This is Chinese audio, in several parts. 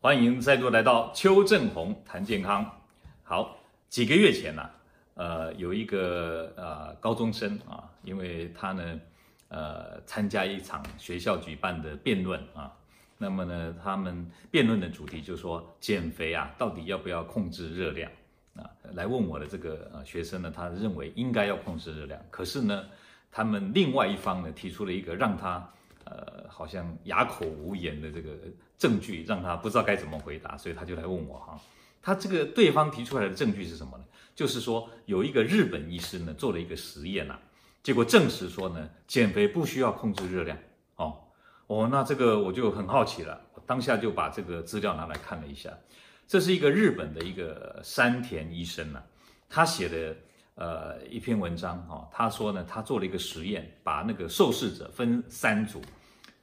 欢迎再度来到邱正红谈健康。好，几个月前呢、呃，有一个呃高中生啊，因为他呢，呃，参加一场学校举办的辩论啊，那么呢，他们辩论的主题就是说减肥啊，到底要不要控制热量啊？来问我的这个呃学生呢，他认为应该要控制热量，可是呢，他们另外一方呢提出了一个让他呃好像哑口无言的这个。证据让他不知道该怎么回答，所以他就来问我哈。他这个对方提出来的证据是什么呢？就是说有一个日本医师呢做了一个实验呐，结果证实说呢，减肥不需要控制热量哦哦，那这个我就很好奇了，我当下就把这个资料拿来看了一下。这是一个日本的一个山田医生呐，他写的呃一篇文章哈，他说呢，他做了一个实验，把那个受试者分三组，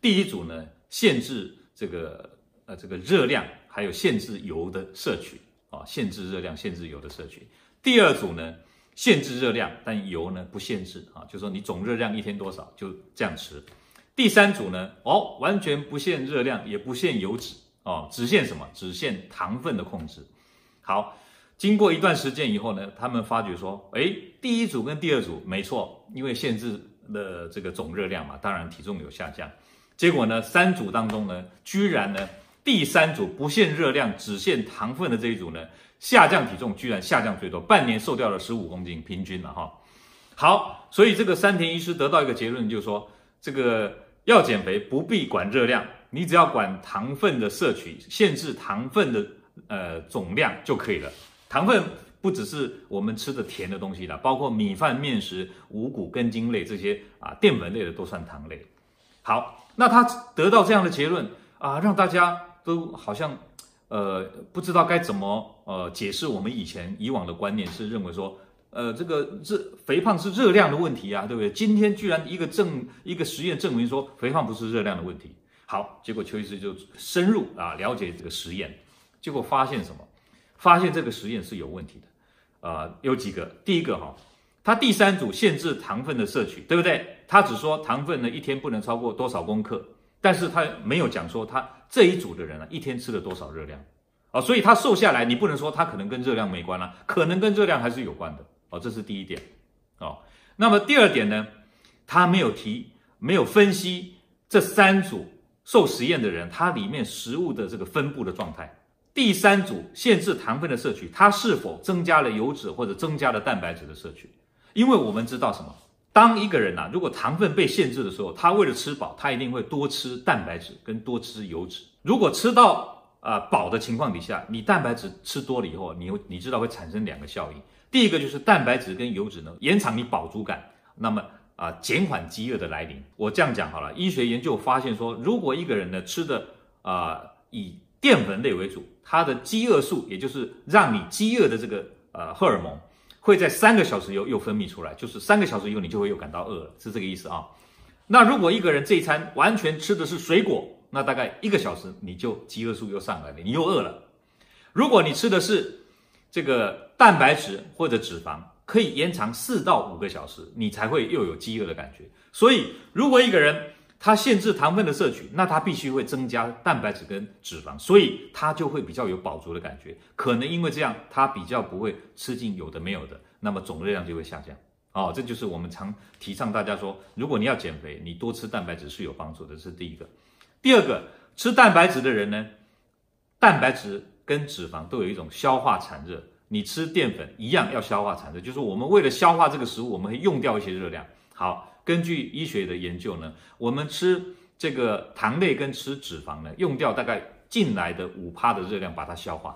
第一组呢限制。这个呃，这个热量还有限制油的摄取啊，限制热量，限制油的摄取。第二组呢，限制热量，但油呢不限制啊，就说你总热量一天多少就这样吃。第三组呢，哦，完全不限热量，也不限油脂哦，只限什么？只限糖分的控制。好，经过一段时间以后呢，他们发觉说，诶，第一组跟第二组没错，因为限制了这个总热量嘛，当然体重有下降。结果呢，三组当中呢，居然呢，第三组不限热量，只限糖分的这一组呢，下降体重居然下降最多，半年瘦掉了十五公斤，平均了哈。好，所以这个山田医师得到一个结论，就是说，这个要减肥不必管热量，你只要管糖分的摄取，限制糖分的呃总量就可以了。糖分不只是我们吃的甜的东西啦，包括米饭、面食、五谷根茎类这些啊淀粉类的都算糖类。好。那他得到这样的结论啊，让大家都好像，呃，不知道该怎么呃解释我们以前以往的观念是认为说，呃，这个热肥胖是热量的问题啊，对不对？今天居然一个证一个实验证明说肥胖不是热量的问题。好，结果邱医师就深入啊了解这个实验，结果发现什么？发现这个实验是有问题的，啊、有几个，第一个哈。他第三组限制糖分的摄取，对不对？他只说糖分呢一天不能超过多少公克，但是他没有讲说他这一组的人呢一天吃了多少热量，啊，所以他瘦下来，你不能说他可能跟热量没关啦，可能跟热量还是有关的，哦，这是第一点，哦，那么第二点呢，他没有提，没有分析这三组受实验的人，他里面食物的这个分布的状态。第三组限制糖分的摄取，它是否增加了油脂或者增加了蛋白质的摄取？因为我们知道什么？当一个人呐，如果糖分被限制的时候，他为了吃饱，他一定会多吃蛋白质跟多吃油脂。如果吃到啊饱的情况底下，你蛋白质吃多了以后，你你知道会产生两个效应。第一个就是蛋白质跟油脂呢延长你饱足感，那么啊减缓饥饿的来临。我这样讲好了，医学研究发现说，如果一个人呢吃的啊以淀粉类为主，他的饥饿素，也就是让你饥饿的这个呃荷尔蒙。会在三个小时以后又分泌出来，就是三个小时以后你就会又感到饿了，是这个意思啊。那如果一个人这一餐完全吃的是水果，那大概一个小时你就饥饿素又上来了，你又饿了。如果你吃的是这个蛋白质或者脂肪，可以延长四到五个小时，你才会又有饥饿的感觉。所以，如果一个人它限制糖分的摄取，那它必须会增加蛋白质跟脂肪，所以它就会比较有饱足的感觉。可能因为这样，它比较不会吃进有的没有的，那么总热量就会下降。哦，这就是我们常提倡大家说，如果你要减肥，你多吃蛋白质是有帮助的，这是第一个。第二个，吃蛋白质的人呢，蛋白质跟脂肪都有一种消化产热，你吃淀粉一样要消化产热，就是我们为了消化这个食物，我们会用掉一些热量。好。根据医学的研究呢，我们吃这个糖类跟吃脂肪呢，用掉大概进来的五趴的热量把它消化。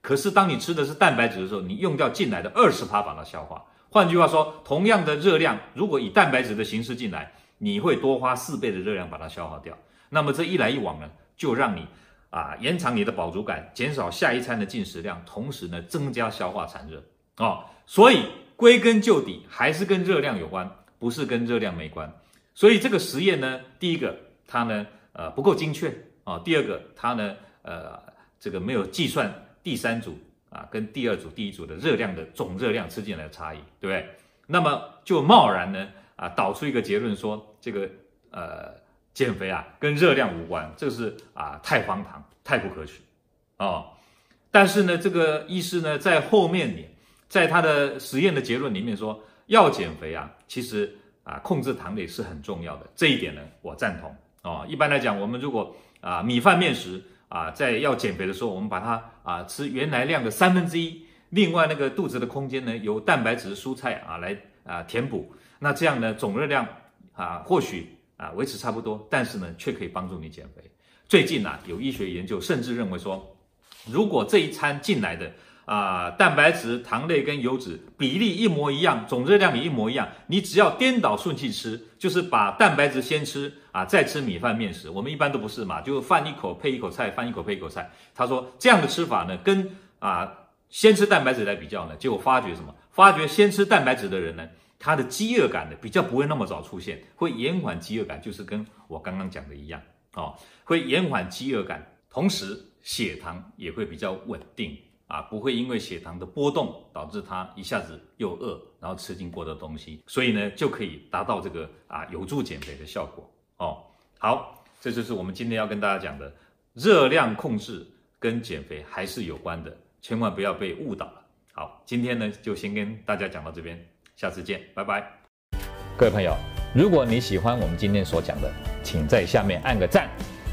可是当你吃的是蛋白质的时候，你用掉进来的二十趴把它消化。换句话说，同样的热量，如果以蛋白质的形式进来，你会多花四倍的热量把它消化掉。那么这一来一往呢，就让你啊延长你的饱足感，减少下一餐的进食量，同时呢增加消化产热哦。所以归根究底还是跟热量有关。不是跟热量没关，所以这个实验呢，第一个它呢，呃不够精确啊，第二个它呢，呃这个没有计算第三组啊跟第二组第一组的热量的总热量吃进来的差异，对不对？那么就贸然呢啊导出一个结论说这个呃减肥啊跟热量无关，这个是啊太荒唐太不可取哦。但是呢，这个医师呢，在后面，在他的实验的结论里面说，要减肥啊，其实啊，控制糖类是很重要的。这一点呢，我赞同哦。一般来讲，我们如果啊米饭面食啊，在要减肥的时候，我们把它啊吃原来量的三分之一，另外那个肚子的空间呢，由蛋白质、蔬菜啊来啊填补。那这样呢，总热量啊或许啊维持差不多，但是呢，却可以帮助你减肥。最近啊，有医学研究甚至认为说。如果这一餐进来的啊、蛋白质、糖类跟油脂比例一模一样，总热量也一模一样，你只要颠倒顺序吃，就是把蛋白质先吃啊，再吃米饭面食。我们一般都不是嘛，就饭一口配一口菜，饭一口配一口菜。他说这样的吃法呢，跟啊先吃蛋白质来比较呢，结果发觉什么？发觉先吃蛋白质的人呢，他的饥饿感呢比较不会那么早出现，会延缓饥饿感，就是跟我刚刚讲的一样哦，会延缓饥饿感，同时。血糖也会比较稳定啊，不会因为血糖的波动导致他一下子又饿，然后吃进过的东西，所以呢就可以达到这个啊有助减肥的效果哦。好，这就是我们今天要跟大家讲的，热量控制跟减肥还是有关的，千万不要被误导了。好，今天呢就先跟大家讲到这边，下次见，拜拜。各位朋友，如果你喜欢我们今天所讲的，请在下面按个赞。